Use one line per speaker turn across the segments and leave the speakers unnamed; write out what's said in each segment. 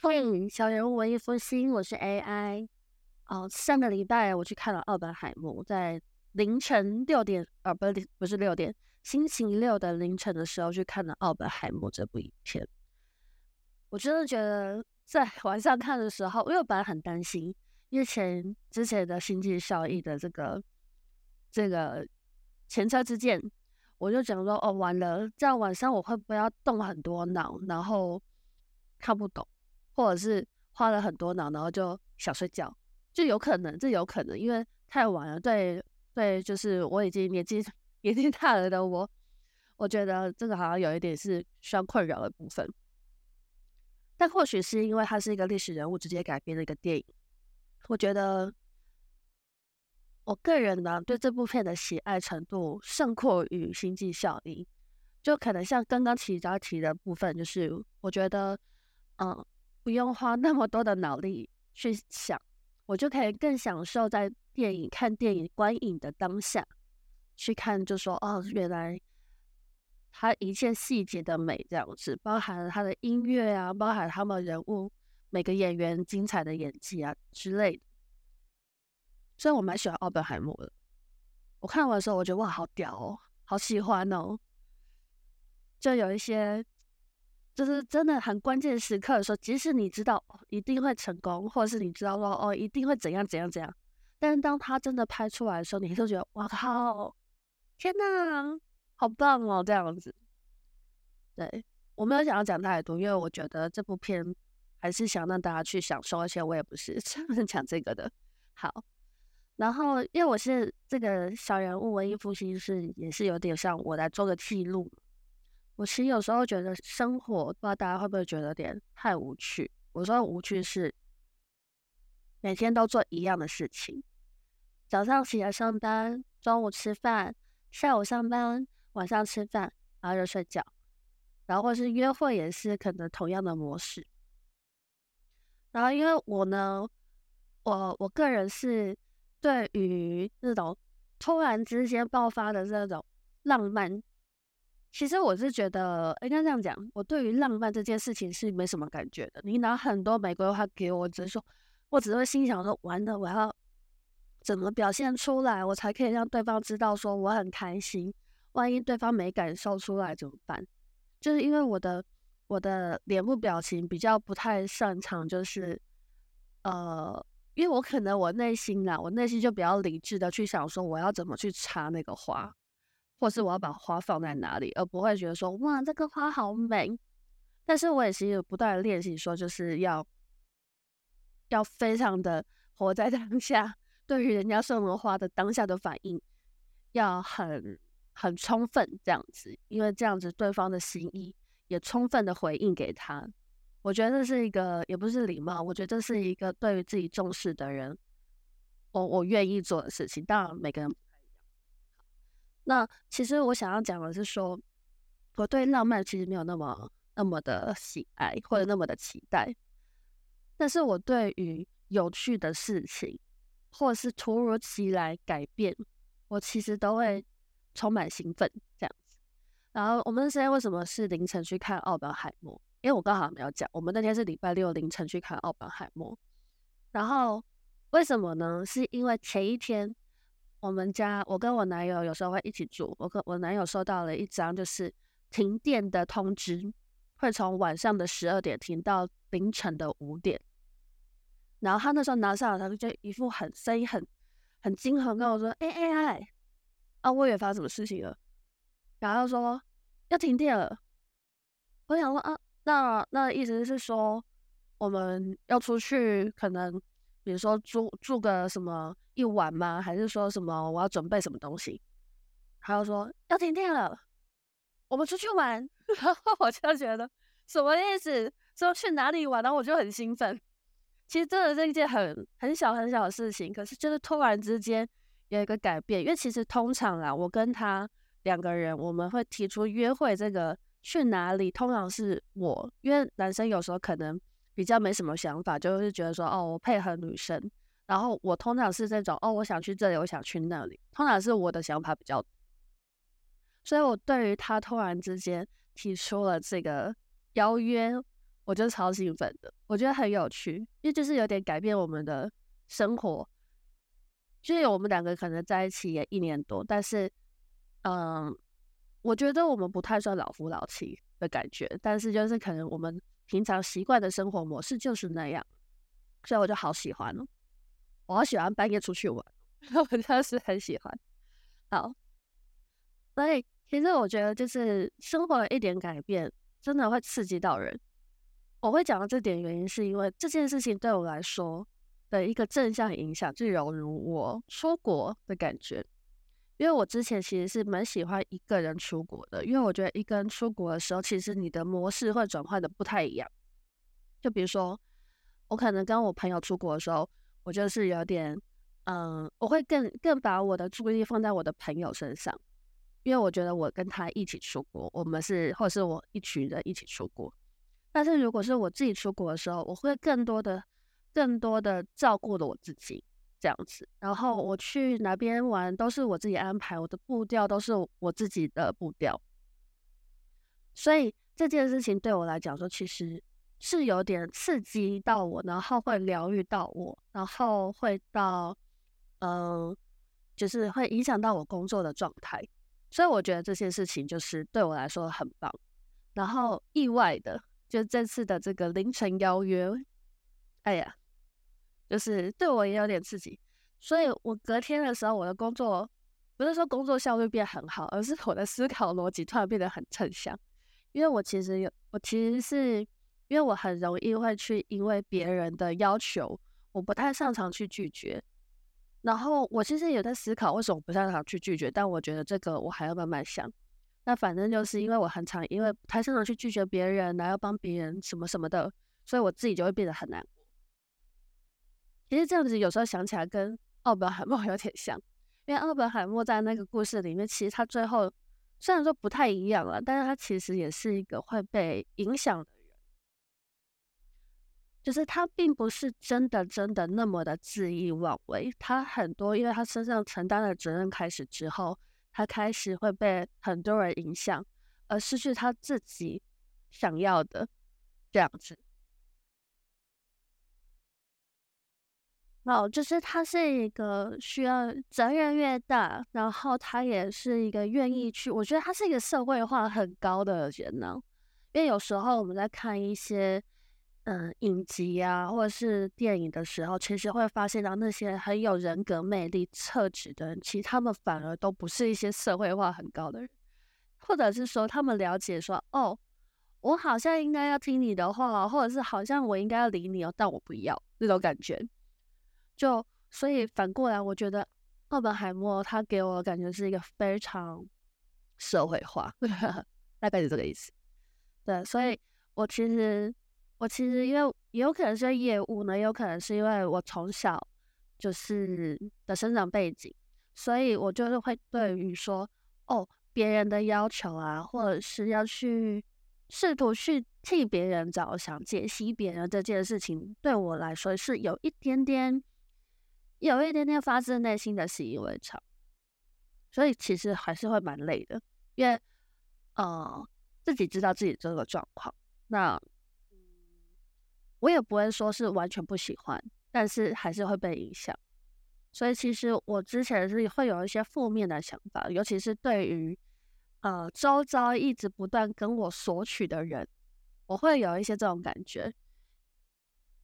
欢迎小人物文艺复兴，我是 AI。哦，上个礼拜我去看了《奥本海默》，在凌晨六点，呃，不是不是六点，星期六的凌晨的时候去看了《奥本海默》这部影片。我真的觉得在 晚上看的时候，因为我本来很担心，因为前之前的星际效益的这个这个前车之鉴，我就讲说，哦，完了，这样晚上我会不会要动很多脑，然后看不懂。或者是花了很多脑，然后就想睡觉，就有可能，这有可能，因为太晚了。对对，就是我已经年纪年纪大了的我，我觉得这个好像有一点是需要困扰的部分。但或许是因为它是一个历史人物直接改编的一个电影，我觉得我个人呢对这部片的喜爱程度胜过于《星际效应》，就可能像刚刚提到提的部分，就是我觉得，嗯。不用花那么多的脑力去想，我就可以更享受在电影看电影观影的当下去看，就说哦，原来他一切细节的美这样子，包含了他的音乐啊，包含他们人物每个演员精彩的演技啊之类的。所以我蛮喜欢奥本海默的。我看完的时候，我觉得哇，好屌哦，好喜欢哦，就有一些。就是真的很关键时刻的时候，即使你知道一定会成功，或者是你知道说哦一定会怎样怎样怎样，但是当他真的拍出来的时候，你就觉得哇靠，天哪，好棒哦这样子。对我没有想要讲太多，因为我觉得这部片还是想让大家去享受，而且我也不是 专门讲这个的。好，然后因为我是这个小人物文艺复兴是也是有点像我来做个记录。我其实有时候觉得生活，不知道大家会不会觉得有点太无趣。我说无趣是每天都做一样的事情，早上起来上班，中午吃饭，下午上班，晚上吃饭，然后就睡觉，然后或是约会也是可能同样的模式。然后因为我呢，我我个人是对于那种突然之间爆发的这种浪漫。其实我是觉得，应该这样讲，我对于浪漫这件事情是没什么感觉的。你拿很多玫瑰花给我，只是说，我只会心想说，完了，我要怎么表现出来，我才可以让对方知道说我很开心。万一对方没感受出来怎么办？就是因为我的我的脸部表情比较不太擅长，就是呃，因为我可能我内心啦，我内心就比较理智的去想说，我要怎么去插那个花。或是我要把花放在哪里，而不会觉得说哇这个花好美。但是我也是有不断的练习，说就是要要非常的活在当下，对于人家送的花的当下的反应要很很充分这样子，因为这样子对方的心意也充分的回应给他。我觉得这是一个也不是礼貌，我觉得这是一个对于自己重视的人，我我愿意做的事情。当然每个人。那其实我想要讲的是说，我对浪漫其实没有那么那么的喜爱或者那么的期待，但是我对于有趣的事情或者是突如其来改变，我其实都会充满兴奋这样子。然后我们现在为什么是凌晨去看奥本海默？因为我刚好没有讲，我们那天是礼拜六凌晨去看奥本海默。然后为什么呢？是因为前一天。我们家，我跟我男友有时候会一起住。我跟我男友收到了一张就是停电的通知，会从晚上的十二点停到凌晨的五点。然后他那时候拿上了，他就一副很声音很很惊恐跟我说：“哎哎哎，啊，我也发生什么事情了。”然后说要停电了。我想说啊，那那意思是说我们要出去，可能。比如说住住个什么一晚吗？还是说什么我要准备什么东西？还有说要停电了，我们出去玩。然后我就觉得什么意思？说去哪里玩？然后我就很兴奋。其实真的是一件很很小很小的事情，可是就是突然之间有一个改变。因为其实通常啊，我跟他两个人，我们会提出约会这个去哪里，通常是我，因为男生有时候可能。比较没什么想法，就是觉得说哦，我配合女生，然后我通常是这种哦，我想去这里，我想去那里，通常是我的想法比较，所以我对于他突然之间提出了这个邀约，我就超兴奋的，我觉得很有趣，因为就是有点改变我们的生活。就是我们两个可能在一起也一年多，但是，嗯，我觉得我们不太算老夫老妻的感觉，但是就是可能我们平常习惯的生活模式就是那样，所以我就好喜欢了。我好喜欢半夜出去玩，我真的是很喜欢。好，所以其实我觉得就是生活一点改变，真的会刺激到人。我会讲到这点原因，是因为这件事情对我来说的一个正向影响，就犹如我出国的感觉。因为我之前其实是蛮喜欢一个人出国的，因为我觉得一个人出国的时候，其实你的模式会转换的不太一样。就比如说，我可能跟我朋友出国的时候，我就是有点，嗯，我会更更把我的注意力放在我的朋友身上，因为我觉得我跟他一起出国，我们是或者是我一群人一起出国。但是如果是我自己出国的时候，我会更多的、更多的照顾了我自己这样子。然后我去哪边玩都是我自己安排，我的步调都是我自己的步调。所以这件事情对我来讲说，其实是有点刺激到我，然后会疗愈到我，然后会到嗯，就是会影响到我工作的状态。所以我觉得这件事情就是对我来说很棒。然后意外的。就这次的这个凌晨邀约，哎呀，就是对我也有点刺激，所以我隔天的时候，我的工作不是说工作效率变很好，而是我的思考逻辑突然变得很正向。因为我其实有，我其实是因为我很容易会去因为别人的要求，我不太擅长去拒绝。然后我其实也在思考为什么不擅长去拒绝，但我觉得这个我还要慢慢想。那反正就是因为我很常因为太擅长去拒绝别人，然后帮别人什么什么的，所以我自己就会变得很难。其实这样子有时候想起来跟奥本海默有点像，因为奥本海默在那个故事里面，其实他最后虽然说不太一样了，但是他其实也是一个会被影响的人，就是他并不是真的真的那么的恣意妄为，他很多因为他身上承担的责任开始之后。他开始会被很多人影响，而失去他自己想要的这样子。哦，就是他是一个需要责任越大，然后他也是一个愿意去。我觉得他是一个社会化很高的人呢，因为有时候我们在看一些。嗯，影集啊，或者是电影的时候，其实会发现到那些很有人格魅力特质的人，其实他们反而都不是一些社会化很高的人，或者是说他们了解说，哦，我好像应该要听你的话，或者是好像我应该要理你哦，但我不要那种感觉。就所以反过来，我觉得奥本海默他给我的感觉是一个非常社会化，大概是这个意思。对，所以我其实。我其实因为也有可能是业务呢，有可能是因为我从小就是的生长背景，所以我就是会对于说哦别人的要求啊，或者是要去试图去替别人着想、解析别人这件事情，对我来说是有一点点、有一点点发自内心的习以为常，所以其实还是会蛮累的，因为呃自己知道自己这个状况，那。我也不会说是完全不喜欢，但是还是会被影响。所以其实我之前是会有一些负面的想法，尤其是对于呃周遭一直不断跟我索取的人，我会有一些这种感觉。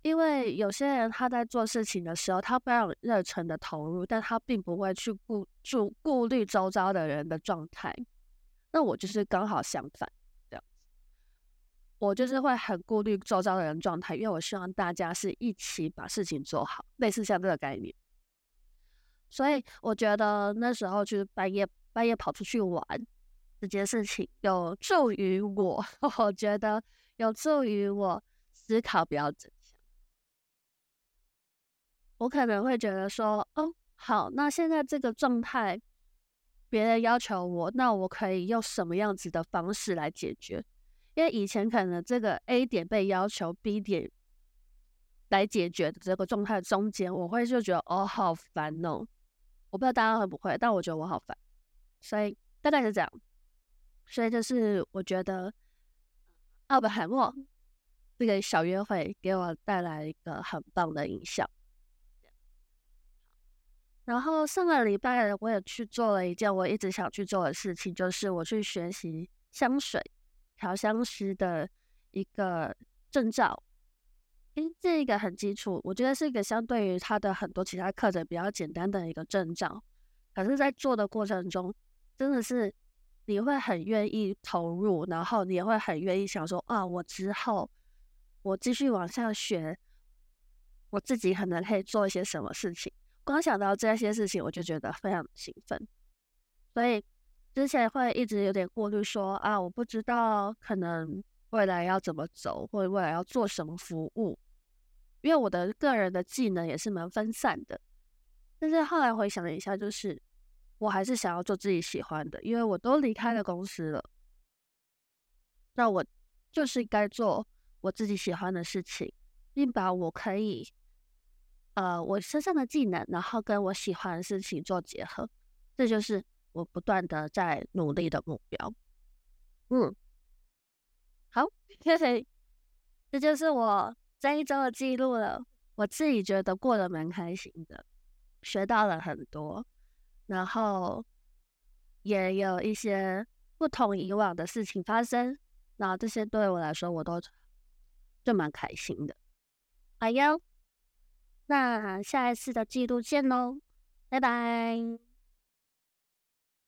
因为有些人他在做事情的时候，他非常热忱的投入，但他并不会去顾注顾虑周遭的人的状态。那我就是刚好相反。我就是会很顾虑周遭的人状态，因为我希望大家是一起把事情做好，类似像这个概念。所以我觉得那时候就是半夜半夜跑出去玩这件事情，有助于我，我觉得有助于我思考比较。我可能会觉得说，哦，好，那现在这个状态，别人要求我，那我可以用什么样子的方式来解决？因为以前可能这个 A 点被要求 B 点来解决的这个状态中间，我会就觉得哦好烦哦，我不知道大家会不会，但我觉得我好烦，所以大概是这样。所以就是我觉得奥本海默这个小约会给我带来一个很棒的影响。然后上个礼拜我也去做了一件我一直想去做的事情，就是我去学习香水调香师的一个证照。因这一个很基础，我觉得是一个相对于他的很多其他课程比较简单的一个证照。可是，在做的过程中，真的是你会很愿意投入，然后你也会很愿意想说啊，我之后我继续往下学，我自己可能可以做一些什么事情。光想到这些事情，我就觉得非常兴奋。所以之前会一直有点顾虑，说啊，我不知道可能未来要怎么走，或者未来要做什么服务。因为我的个人的技能也是蛮分散的，但是后来回想了一下，就是我还是想要做自己喜欢的，因为我都离开了公司了，那我就是该做我自己喜欢的事情，并把我可以，呃，我身上的技能，然后跟我喜欢的事情做结合，这就是我不断的在努力的目标。嗯，好，谢谢，这就是我。这一周的记录了，我自己觉得过得蛮开心的，学到了很多，然后也有一些不同以往的事情发生，那这些对我来说我都就蛮开心的。好哟，那下一次的记录见喽，拜拜。